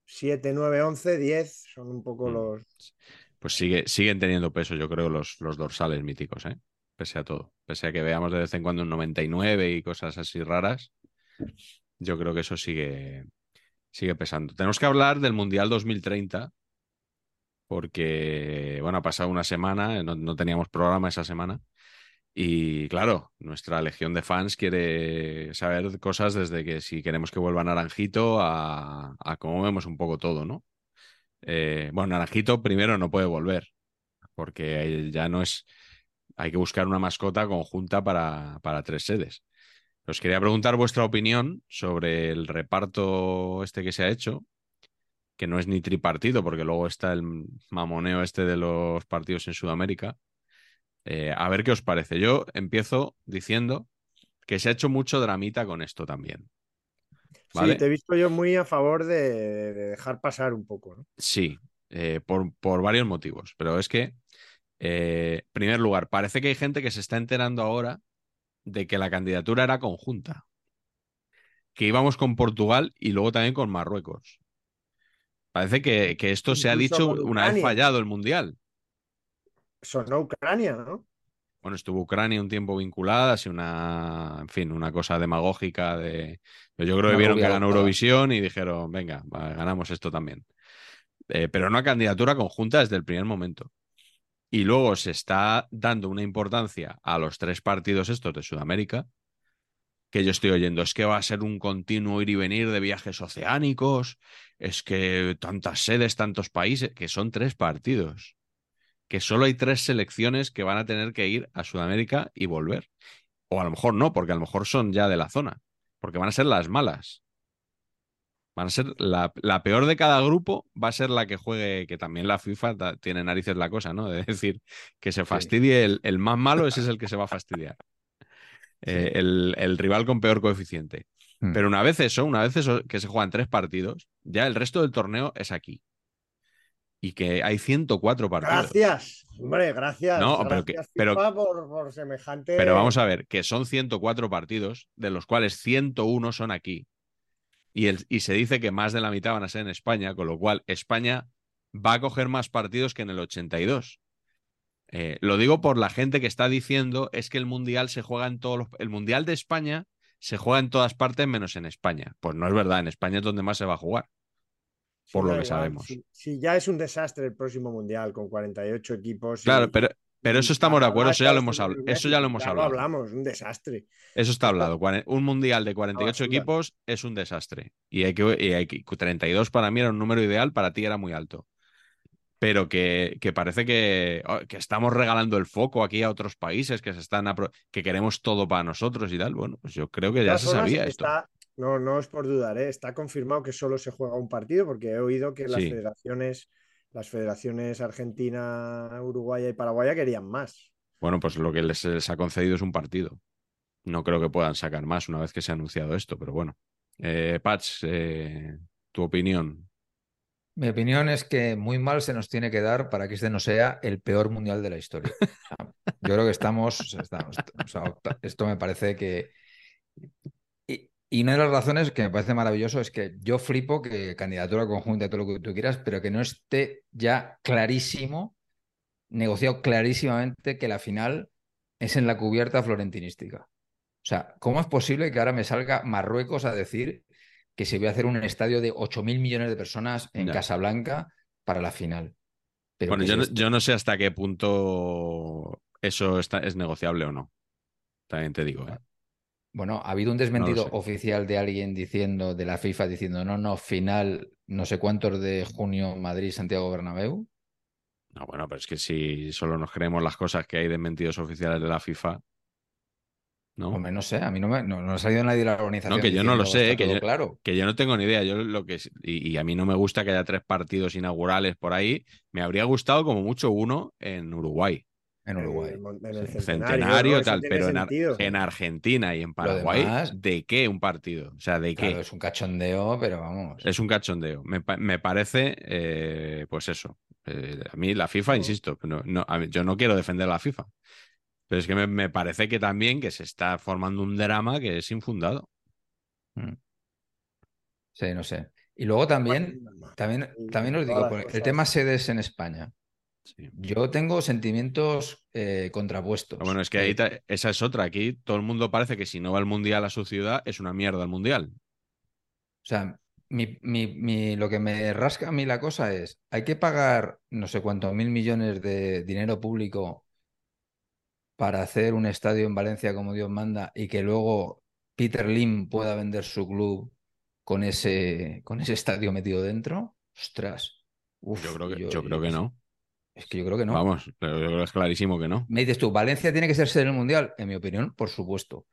7, 9, 11, 10 son un poco Mm. los... Pues sigue, siguen teniendo peso, yo creo, los, los dorsales míticos, ¿eh? Pese a todo. Pese a que veamos de vez en cuando un 99 y cosas así raras, yo creo que eso sigue, sigue pesando. Tenemos que hablar del Mundial 2030, porque, bueno, ha pasado una semana, no, no teníamos programa esa semana. Y claro, nuestra legión de fans quiere saber cosas desde que si queremos que vuelva Naranjito a, a cómo vemos un poco todo, ¿no? Eh, bueno, Naranjito primero no puede volver, porque ya no es. Hay que buscar una mascota conjunta para, para tres sedes. Os quería preguntar vuestra opinión sobre el reparto este que se ha hecho, que no es ni tripartido, porque luego está el mamoneo este de los partidos en Sudamérica. Eh, a ver qué os parece. Yo empiezo diciendo que se ha hecho mucho dramita con esto también. ¿Vale? Sí, te he visto yo muy a favor de, de dejar pasar un poco, ¿no? Sí, eh, por, por, varios motivos, pero es que, eh, en primer lugar, parece que hay gente que se está enterando ahora de que la candidatura era conjunta, que íbamos con Portugal y luego también con Marruecos. Parece que, que esto se ha dicho una vez fallado el Mundial. Sonó Ucrania, ¿no? Bueno, estuvo Ucrania un tiempo vinculada, así una, en fin, una cosa demagógica de. Yo creo que vieron que ganó Eurovisión y dijeron, venga, va, ganamos esto también. Eh, pero una candidatura conjunta desde el primer momento. Y luego se está dando una importancia a los tres partidos estos de Sudamérica, que yo estoy oyendo, es que va a ser un continuo ir y venir de viajes oceánicos, es que tantas sedes, tantos países, que son tres partidos que solo hay tres selecciones que van a tener que ir a Sudamérica y volver. O a lo mejor no, porque a lo mejor son ya de la zona, porque van a ser las malas. Van a ser la, la peor de cada grupo, va a ser la que juegue, que también la FIFA tiene narices la cosa, ¿no? De decir, que se fastidie el, el, más malo, ese es el que se va a fastidiar. Eh, el, el, rival con peor coeficiente. Hmm. Mm. Pero una vez eso, una vez eso, que se juegan tres partidos, ya el resto del torneo es aquí y que hay 104 partidos. Gracias, hombre, gracias. No, gracias, pero, que, pero, por, por, semejante. pero vamos a ver, que son 104 partidos, de los cuales 101 son aquí. Y, el, y se dice que más de la mitad van a ser en España, con lo cual España va a coger más partidos que en el 82. Eh, lo digo por la gente que está diciendo es que el mundial se juega en todos los. El mundial de España se juega en todas partes menos en España. Pues no es verdad, en España es donde más se va a jugar por lo que sabemos. Si, si, ya es un desastre el próximo mundial con 48 equipos. Claro, y, pero, pero eso estamos de acuerdo, eso ya lo hemos hablado. Eso ya lo hemos hablado. Hablamos, un desastre. Eso está hablado. Un mundial de 48 no, equipos es un desastre. Y hay, que, y hay que 32 para mí era un número ideal, para ti era muy alto. Pero que, que parece que, oh, que, estamos regalando el foco aquí a otros países que se están que queremos todo para nosotros y tal. Bueno, pues yo creo que ya se sabía esto. Está, no, no es por dudar, ¿eh? está confirmado que solo se juega un partido porque he oído que las Sí. federaciones, las federaciones argentina, uruguaya y paraguaya querían más. Bueno, pues lo que les, les ha concedido es un partido. No creo que puedan sacar más una vez que se ha anunciado esto, pero bueno. Eh, Patch, eh, tu opinión. Mi opinión es que muy mal se nos tiene que dar para que este no sea el peor mundial de la historia. Yo creo que estamos, estamos o sea, esto me parece que y, una de las razones que me parece maravilloso es que yo flipo que candidatura conjunta todo lo que tú quieras, pero que no esté ya clarísimo, negociado clarísimamente que la final es en la cubierta florentinística. O sea, ¿cómo es posible que ahora me salga Marruecos a decir que se va a hacer un estadio de 8 mil millones de personas en. Casablanca para la final? Pero Bueno, yo no sé hasta qué punto eso está, es negociable o no. También te digo. ¿eh? Bueno, ha habido un desmentido oficial de alguien diciendo, de la FIFA, diciendo, no, no, final, no sé cuántos de junio, Madrid, Santiago Bernabéu. No, bueno, pero es que si solo nos creemos las cosas que hay desmentidos oficiales de la FIFA, ¿no? Hombre, no sé, a mí no me no, no ha salido nadie de la organización. No, que yo no lo sé, "Está que yo- claro. Que yo no tengo ni idea. Yo lo que y, y a mí no me gusta que haya tres partidos inaugurales por ahí. Me habría gustado como mucho uno en Uruguay, En Uruguay. En el, en el Sí. centenario, tal, pero en, Ar- sentido. en Argentina y en Paraguay, demás- ¿de qué un partido? O sea, ¿de qué? Claro, es un cachondeo, pero vamos. Es un cachondeo. Me, pa- me parece, eh, pues eso. Eh, a mí la FIFA, insisto, no, no, a mí- yo no quiero defender a la FIFA. Pero es que me, me parece que también que se está formando un drama que es infundado. Mm. Sí, no sé. Y luego también, también, también os digo, el tema sedes en España. Yo tengo sentimientos eh, contrapuestos. Bueno, es que ahí esa es otra. Aquí todo el mundo parece que si no va al mundial a su ciudad es una mierda el mundial. O sea, lo que me rasca a mí la cosa es, hay que pagar no sé cuántos mil millones de dinero público para hacer un estadio en Valencia como Dios manda y que luego Peter Lim pueda vender su club con ese, con ese estadio metido dentro. Ostras. yo creo que, yo creo que no. Es que yo creo que no. Vamos, pero yo creo que es clarísimo que no. Me dices tú, ¿Valencia tiene que ser sede del Mundial? En mi opinión, por supuesto.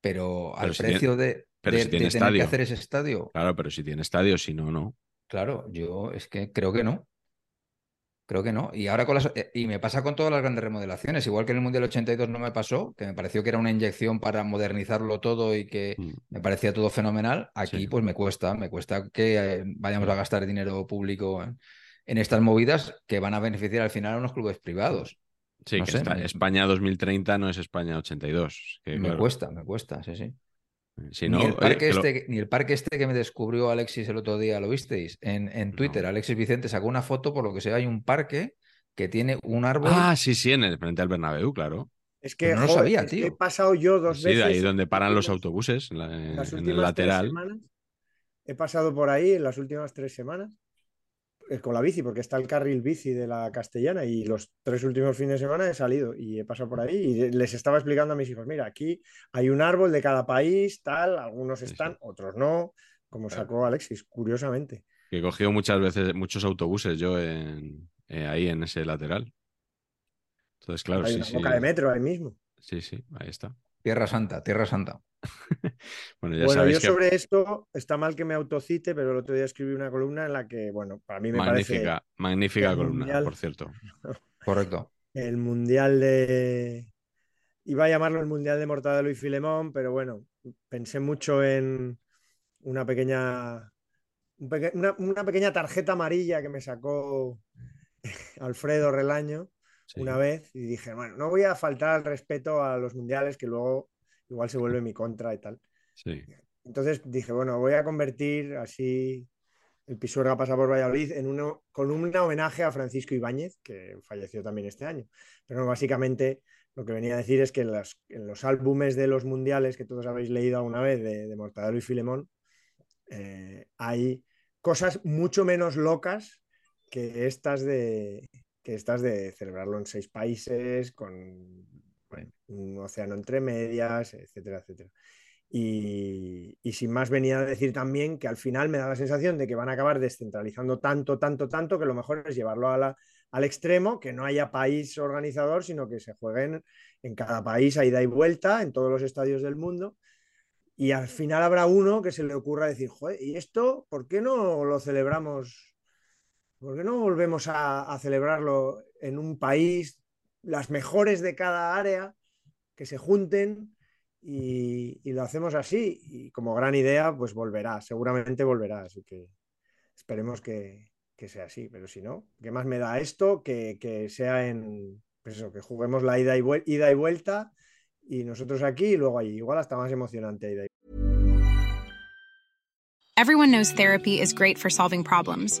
Pero, al precio de, tener que hacer ese estadio. Claro, pero si tiene estadio, si no, no. Claro, yo es que creo que no. Creo que no. Y ahora con las. Eh, y me pasa con todas las grandes remodelaciones. Igual que en el Mundial 82 no me pasó, que me pareció que era una inyección para modernizarlo todo y que mm. me parecía todo fenomenal. Aquí, pues me cuesta. Me cuesta que eh, vayamos a gastar dinero público en estas movidas que van a beneficiar al final a unos clubes privados. Sí, que España 2030 no es España 82. me cuesta, me cuesta, sí, sí. ni, el parque este, ni, el parque este, que me descubrió Alexis el otro día, ¿lo visteis? En, Twitter, Alexis Vicente sacó una foto, por lo que sea, hay un parque que tiene un árbol. Ah, sí, sí, en el frente al Bernabéu, claro. Es que no lo sabía, tío. he pasado yo dos veces. Sí, ahí donde paran los autobuses, en, el lateral. he pasado por ahí en las últimas tres semanas eh, con la bici, porque está el carril bici de la castellana y los tres últimos fines de semana he salido y he pasado por ahí y les estaba explicando a mis hijos, mira, aquí hay un árbol de cada país, tal, algunos están, otros no, como sacó Alexis, curiosamente. Que he cogido muchas veces, muchos autobuses yo en, eh, ahí en ese lateral. Entonces, claro, hay sí, una boca de metro ahí mismo. Sí, sí, ahí está. Tierra Santa, Tierra Santa. bueno, ya bueno yo sobre esto está mal que me autocite, pero el otro día escribí una columna en la que, bueno, para mí me magnífica, parece. Magnífica columna, por cierto. Correcto. El mundial de. Iba a llamarlo el mundial de Mortadelo y Filemón, pero bueno, pensé mucho en una pequeña. Una, pequeña tarjeta amarilla que me sacó Alfredo Relaño una vez y dije, bueno, no voy a faltar al respeto a los mundiales que luego igual se vuelve mi contra y tal. Entonces dije, bueno, voy a convertir así el Pisuerga pasa por Valladolid en uno, con un homenaje a Francisco Ibáñez, que falleció también este año. Pero básicamente lo que venía a decir es que en, los álbumes de los mundiales que todos habéis leído alguna vez de, Mortadelo y Filemón, eh, hay cosas mucho menos locas que estas de, que estas de celebrarlo en seis países, con un océano entre medias, etcétera, etcétera. Y, sin más venía a decir también que al final me da la sensación de que van a acabar descentralizando tanto, tanto, tanto, que lo mejor es llevarlo al extremo, que no haya país organizador, sino que se jueguen en cada país a ida y vuelta, en todos los estadios del mundo. Y al final habrá uno que se le ocurra decir, joder, ¿y esto por qué no lo celebramos ¿Por qué no volvemos a, celebrarlo en un país, las mejores de cada área, que se junten y, lo hacemos así? Y como gran idea, pues volverá, seguramente volverá. Así que esperemos que, sea así. Pero si no, ¿qué más me da esto? Que, sea en, pues eso, que juguemos la ida y, ida y vuelta y nosotros aquí y luego allí. Igual hasta más emocionante ida y Everyone knows therapy is great for solving problems.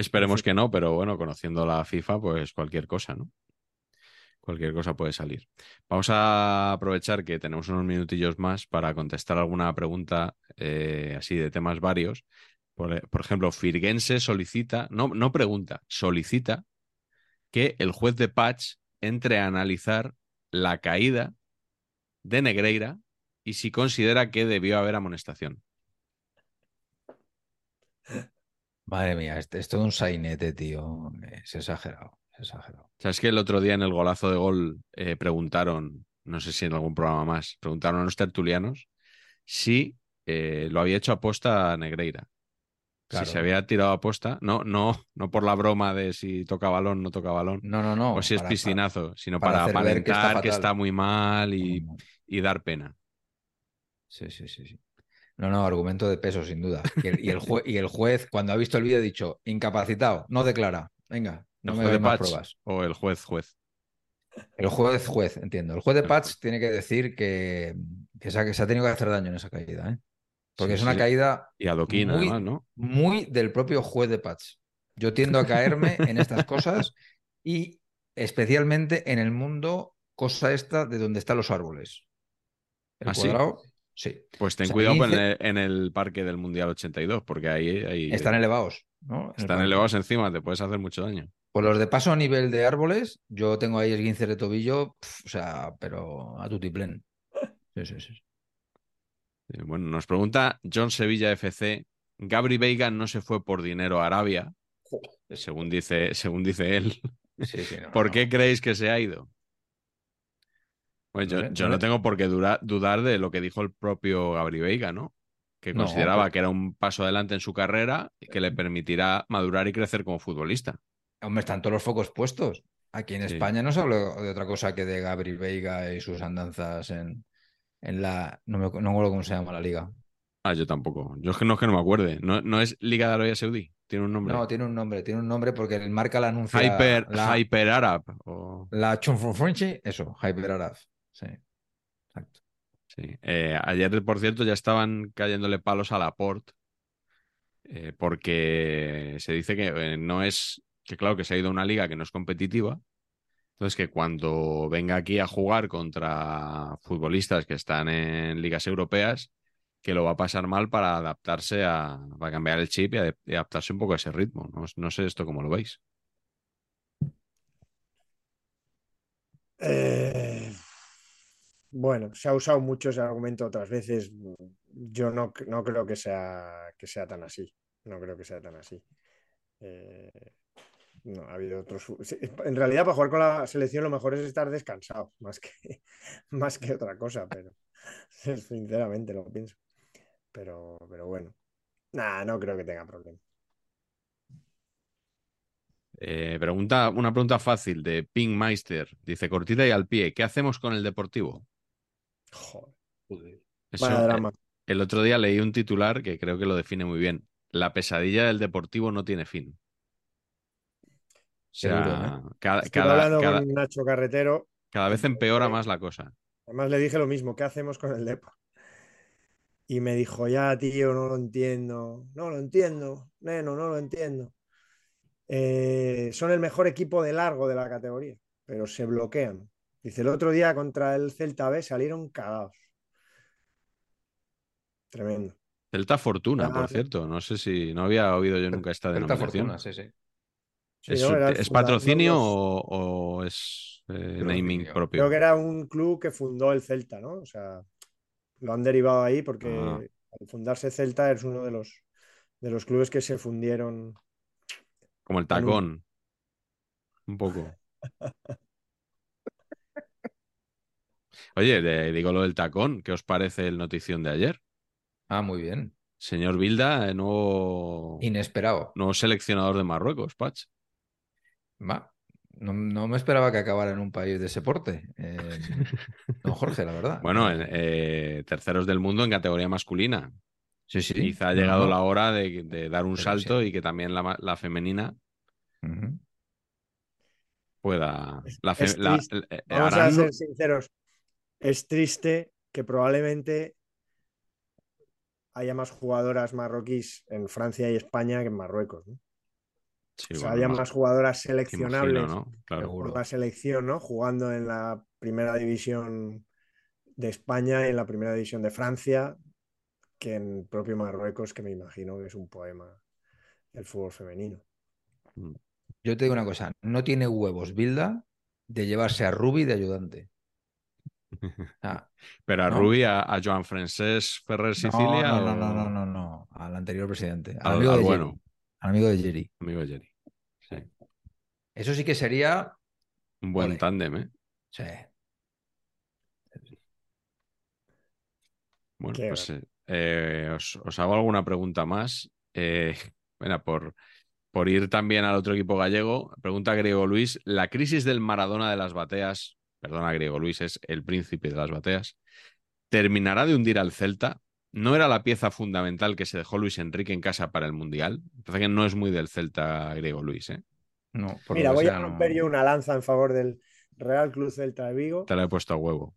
Esperemos que no, pero bueno, conociendo la FIFA, pues cualquier cosa, ¿no? Cualquier cosa puede salir. Vamos a aprovechar que tenemos unos minutillos más para contestar alguna pregunta eh, así de temas varios. Por, ejemplo, Firgense solicita, no, no pregunta, solicita que el juez de Patch entre a analizar la caída de Negreira y si considera que debió haber amonestación. Madre mía, es, es todo un sainete, tío. Es exagerado, es exagerado. ¿Sabes que el otro día en el golazo de gol eh, preguntaron, no sé si en algún programa más, preguntaron a los tertulianos si eh, lo había hecho aposta a Negreira. Claro. Si se había tirado aposta, no, no, no por la broma de si toca balón, no toca balón, No, no, no. o si es para- piscinazo, sino para para, que aparentar que está muy mal y, para- y dar pena. Sí, sí, sí, sí. No, no, argumento de peso, sin duda. Y el, y el jue- y el juez, cuando ha visto el vídeo, ha dicho, incapacitado, no declara. Venga, no ¿El me den más Patch pruebas. o el juez juez? El juez, juez, entiendo. El juez de Patch tiene que decir que, que, se ha, que se ha tenido que hacer daño en esa caída, ¿eh? Porque Sí, es una sí. caída Y adoquín, Muy- además, ¿no? muy del propio juez de Patch. Yo tiendo a caerme en estas cosas y especialmente en el mundo, cosa esta de donde están los árboles. El ¿Ah, cuadrado, sí. Pues ten O sea, cuidado el en, el, en el parque del Mundial 82, porque ahí, ahí Están elevados, ¿no? En el están elevados encima, te puedes hacer mucho daño. Pues los de paso a nivel de árboles, yo tengo ahí esguince de tobillo, pf, o sea, pero a tutiplén. Sí, sí, sí. Eh, Bueno, nos pregunta John Sevilla FC, Gabri Veiga no se fue por dinero a Arabia, según dice, según dice él. Sí, sí, no, ¿Por no. qué creéis que se ha ido? Pues yo, no tengo por qué dura- dudar de lo que dijo el propio Gabri Veiga, ¿no? Que consideraba que era un paso adelante en su carrera y que le permitirá madurar y crecer como futbolista. Hombre, están todos los focos puestos. Aquí en Sí. España no se habla de otra cosa que de Gabriel Veiga y sus andanzas en, en la. No me, no me acuerdo cómo se llama la liga. Ah, yo tampoco. Yo es que no es que no me acuerde. No, no es Liga de Arabia Saudí. Tiene un nombre. No, tiene un nombre, tiene un nombre porque el marca la anuncia. Hyper, la, Hyper Arab. o- la eso, Hyper Arab. Sí. Exacto. Sí. Eh, ayer, por cierto, ya estaban cayéndole palos a Laporte. eh, porque se dice que eh, no es. Que claro, que se ha ido a una liga que no es competitiva. Entonces, que cuando venga aquí a jugar contra futbolistas que están en ligas europeas, que lo va a pasar mal para adaptarse a. para cambiar el chip y, adap- y adaptarse un poco a ese ritmo. No, no sé esto cómo lo veis. Eh, bueno, se ha usado mucho ese argumento otras veces. Yo no, no creo que sea, que sea tan así. No creo que sea tan así. Eh, no, ha habido otros. En realidad, para jugar con la selección, lo mejor es estar descansado, más que, más que otra cosa, pero sinceramente lo pienso. Pero, pero bueno, nada, no creo que tenga problema. Eh, pregunta, una pregunta fácil de Pink Meister. Dice, cortita y al pie, ¿qué hacemos con el Deportivo? Joder, Eso, vaya eh, drama. el otro día leí un titular que creo que lo define muy bien. La pesadilla del Deportivo no tiene fin. O Qué duro, sea, cada, Estuve cada- hablando cada- con Nacho Carretero. cada vez empeora más la cosa. Además le dije lo mismo, ¿qué hacemos con el Depor? Y me dijo, ya, tío, no lo entiendo. No lo entiendo, neno, no lo entiendo. Eh, son el mejor equipo de largo de la categoría, pero se bloquean. Dice, el otro día contra el Celta B salieron cagados. Tremendo. Celta Fortuna, Ah, por cierto. No sé si no había oído yo nunca esta Celta denominación. Fortuna, sí, sí. Sí, ¿Es, no, patrocinio o, o es eh, naming propio? Creo que era un club que fundó el Celta, ¿no? O sea, lo han derivado ahí porque Ah. al fundarse Celta es uno de los, de los clubes que se fundieron. Como el un- tacón. Un poco. Oye, de- digo lo del tacón. ¿Qué os parece el notición de ayer? Ah, muy bien. Señor Bilda, eh, nuevo, Inesperado. nuevo seleccionador de Marruecos, Patch. Va. No, no me esperaba que acabara en un país de ese porte. Eh, don Jorge, la verdad. Bueno, en, eh, terceros del mundo en categoría masculina. sí, sí. Quizá ha No, llegado no. la hora de, de dar un Pero salto y que también la, femenina pueda. La fe- es la- triste. eh, Vamos harán- a ser sinceros. Es triste que probablemente haya más jugadoras marroquíes en Francia y España que en Marruecos. ¿no? Sí, o sea, bueno, haya más- jugadoras imagino, seleccionables ¿no? Claro. Seguro. por la selección, ¿no? Jugando en la primera división de España y en la primera división de Francia, que en propio Marruecos, que me imagino que es un poema el fútbol femenino. Yo te digo una cosa, no tiene huevos Bilda de llevarse a Rubi de ayudante. Ah, Pero a ¿no? Rubí, a, a Joan Francesc Ferrer Sicilia. no, no, o- no, no, no, no, al anterior presidente, al, Al- amigo al de bueno. Jerry, al amigo de Jerry. Amigo Jerry. Sí. Eso sí que sería, Un buen Ole. tándem, ¿eh? sí, Bueno, Qué pues eh, eh, os, os hago alguna pregunta más. Eh, bueno, por, por ir también al otro equipo gallego, pregunta Griego Luis, ¿la crisis del Maradona de las bateas, perdona Griego Luis, es el príncipe de las bateas, terminará de hundir al Celta? ¿No era la pieza fundamental que se dejó Luis Enrique en casa para el Mundial? Parece que no es muy del Celta griego Luis, ¿eh? No, por Mira, voy sea, a no- romper yo una lanza en favor del Real Club Celta de Vigo. Te la he puesto a huevo.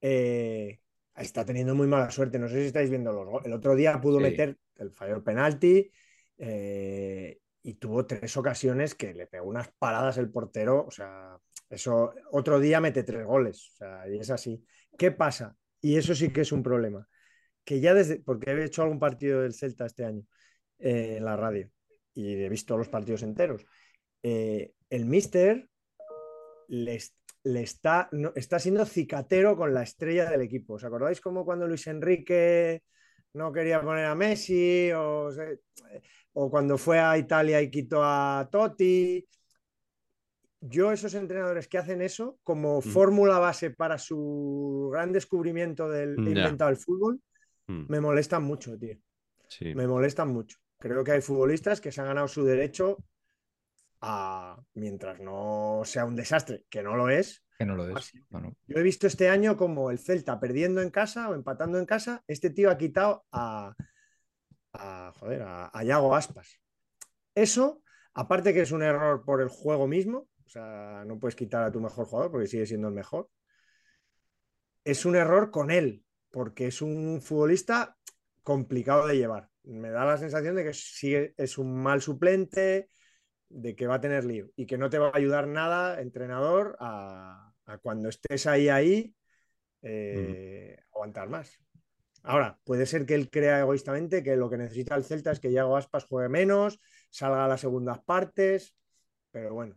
Eh, está teniendo muy mala suerte. No sé si estáis viendo los goles. El otro día pudo Sí. meter el falló el penalti eh, y tuvo tres ocasiones que le pegó unas paradas el portero. O sea, eso otro día mete tres goles. O sea, y es así. ¿Qué pasa? Y eso sí que es un problema. Que ya desde, porque he hecho algún partido del Celta este año eh, en la radio y he visto los partidos enteros. Eh, el Mister le, est- le está, está siendo cicatero con la estrella del equipo. ¿Os acordáis como cuando Luis Enrique no quería poner a Messi o, se- o cuando fue a Italia y quitó a Totti? Yo esos entrenadores que hacen eso como Mm. fórmula base para su gran descubrimiento del inventado el fútbol, Mm, me molestan mucho, tío. sí. Me molestan mucho. Creo que hay futbolistas que se han ganado su derecho a, mientras no sea un desastre, que no lo es. Que no lo es. Así. No, no. Yo he visto este año como el Celta perdiendo en casa o empatando en casa, este tío ha quitado a, a, joder, a, a Yago Aspas. Eso, aparte que es un error por el juego mismo, o sea, no puedes quitar a tu mejor jugador porque sigue siendo el mejor. Es un error con él, porque es un futbolista complicado de llevar. Me da la sensación de que sigue, es un mal suplente, de que va a tener lío y que no te va a ayudar nada, entrenador, a, a cuando estés ahí, ahí, eh, aguantar más. Ahora, puede ser que él crea egoístamente que lo que necesita el Celta es que Yago Aspas juegue menos, salga a las segundas partes, pero bueno.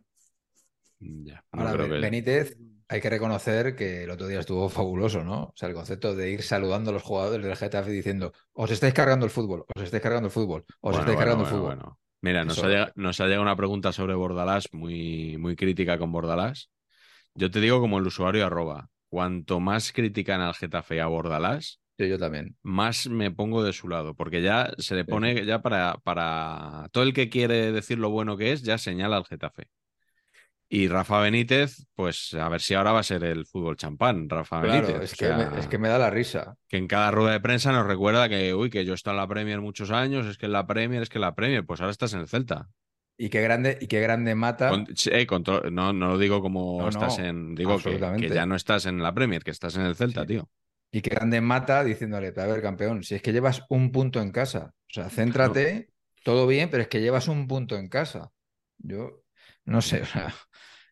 Ya, no Ahora, que- Benítez, hay que reconocer que el otro día estuvo fabuloso, ¿no? O sea, el concepto de ir saludando a los jugadores del Getafe diciendo, os estáis cargando el fútbol, os estáis cargando el fútbol, os Bueno, estáis bueno, cargando el bueno, fútbol. Mira, nos ha, llegado, nos ha llegado una pregunta sobre Bordalás muy, muy crítica con Bordalás. Yo te digo como el usuario arroba, cuanto más critican al Getafe a Bordalás, Sí, yo también. más me pongo de su lado, porque ya se le pone, ya para, para todo el que quiere decir lo bueno que es, ya señala al Getafe. Y Rafa Benítez, pues a ver si ahora va a ser el fútbol champán, Rafa Claro, Benítez. es que, sea, me, es que me da la risa. que en cada rueda de prensa nos recuerda que, uy, que yo he estado en la Premier muchos años, es que en la Premier, es que en la Premier, pues ahora estás en el Celta. Y qué grande, y qué grande mata. Con- eh, con no, no lo digo como No, estás no, en. Digo que, ya no estás en la Premier, que estás en el Celta, Sí. tío. Y qué grande mata diciéndole, a ver, campeón, si es que llevas un punto en casa. O sea, céntrate, todo bien, pero es que llevas un punto en casa. Yo no sé, o sea,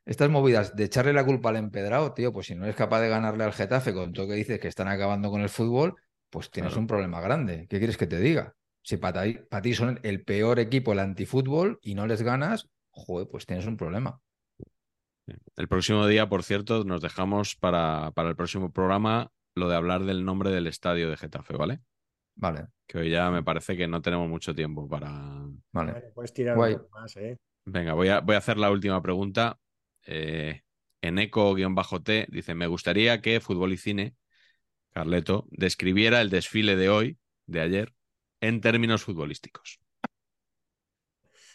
estas movidas de echarle la culpa al empedrado, tío, pues si no eres capaz de ganarle al Getafe con todo que dices que están acabando con el fútbol, pues tienes Claro. un problema grande. ¿Qué quieres que te diga? Si para ti, para ti son el peor equipo, el antifútbol, y no les ganas, joder, pues tienes un problema. El próximo día, por cierto, nos dejamos para, para el próximo programa lo de hablar del nombre del estadio de Getafe, ¿vale? Vale, Que hoy ya me parece que no tenemos mucho tiempo para. vale. Bueno, puedes tirar Guay. un poco más, ¿eh? Venga, voy a, voy a hacer la última pregunta. Eh, en eco-t dice: Me gustaría que Fútbol y Cine, Carleto, describiera el desfile de hoy, de ayer, en términos futbolísticos.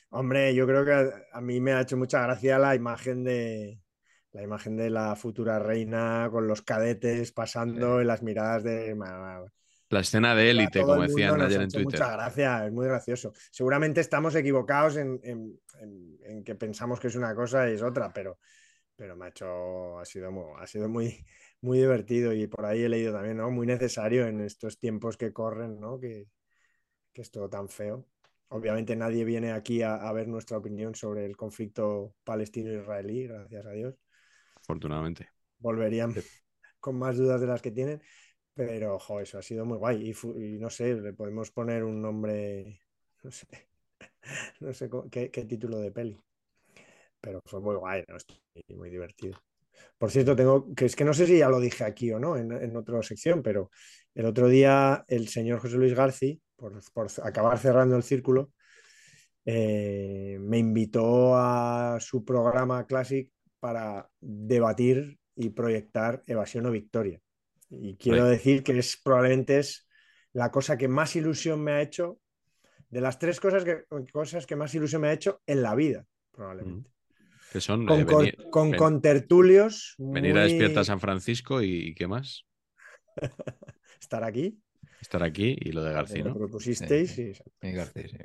Hombre, yo creo que a, mí me ha hecho mucha gracia la imagen de la imagen de la futura reina con los cadetes pasando y las miradas de La escena de élite, como decían ayer en Twitter. Mucha gracia, es muy gracioso. Seguramente estamos equivocados en, en- en- en que pensamos que es una cosa y es otra, pero, pero me ha sido muy, ha sido muy, muy divertido y por ahí he leído también, ¿no? Muy necesario en estos tiempos que corren, ¿no? Que, que es todo tan feo. Obviamente nadie viene aquí a, a ver nuestra opinión sobre el conflicto palestino-israelí, gracias a Dios. Afortunadamente. Volverían con más dudas de las que tienen, pero ojo, eso ha sido muy guay. Y, no sé, le podemos poner un nombre, no sé, no sé qué, título de peli. Pero fue muy guay, ¿no? Muy divertido. Por cierto, tengo que es que no sé si ya lo dije aquí o no en, en otra sección, pero el otro día el señor José Luis Garci, por, por acabar cerrando el círculo, eh, me invitó a su programa Classic para debatir y proyectar Evasión o Victoria. Y quiero decir que es probablemente es la cosa que más ilusión me ha hecho, de las tres cosas que, cosas que más ilusión me ha hecho en la vida, probablemente. Que son Con, eh, con- venir, con ven- contertulios. venir a Despierta San Francisco y, y qué más. Estar aquí. Estar aquí y lo de García, lo propusisteis Sí, y- Y García, sí.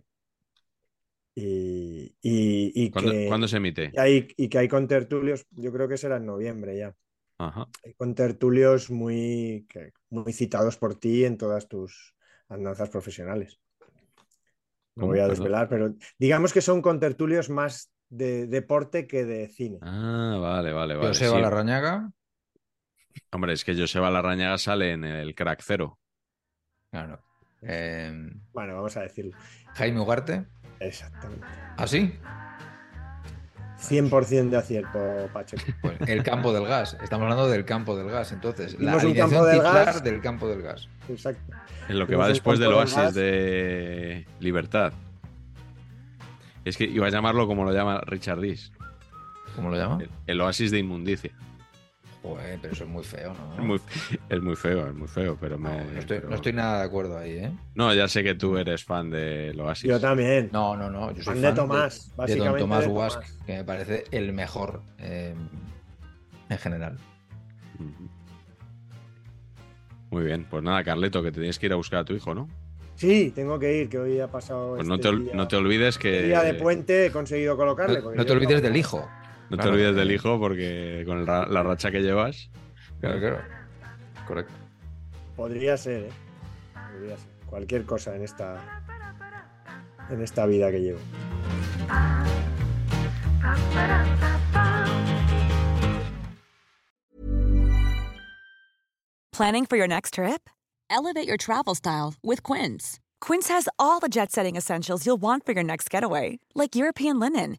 y, y- y ¿Cuándo, que, cuándo se emite? y hay, y que hay contertulios, yo creo que será en noviembre ya. Ajá. Hay contertulios muy, que- muy citados por ti en todas tus andanzas profesionales. No voy a Perdón. desvelar, pero digamos que son contertulios más de deporte que de cine. Ah, vale, vale, vale. Joseba sí. Larrañaga, Hombre, es que Joseba Larrañaga sale en el Crack Cero. claro. Eh, Bueno, vamos a decirlo. Jaime Ugarte, Exactamente. ¿ah, sí? 100% de acierto, Pacheco. Pues el campo del gas. Estamos hablando del campo del gas. Entonces, la alineación campo del gas. del campo del gas. Exacto. En lo que va después del Oasis de Libertad. Es que iba a llamarlo como lo llama Richard Dees. ¿Cómo lo llama? El, el Oasis de Inmundicia. Joder, pero eso es muy feo, ¿no? Es, muy, es muy feo, es muy feo, pero No, me. no estoy, pero- no estoy nada de acuerdo ahí, ¿eh? No, ya sé que tú eres fan del Oasis. Yo también. No, no, no. Yo soy Fan fan de Tomás, de, don básicamente Tomás de Guasch, Tomás. que me parece el mejor eh, en general. Muy bien, pues nada, Carleto, que te tienes que ir a buscar a tu hijo, ¿no? Sí, tengo que ir, que hoy ha pasado. Pues no este te, ol- día- no te olvides que. este día de puente he conseguido colocarle. No, no te olvides del hijo. No te olvides del hijo porque con el ra- la racha que llevas. Claro, claro. Correcto. Podría ser, ¿eh? Podría ser. Cualquier cosa en esta, en esta vida que llevo. Planning for your next trip? Elevate your travel style with Quince. Quince has all the jet setting essentials you'll want for your next getaway, like European linen,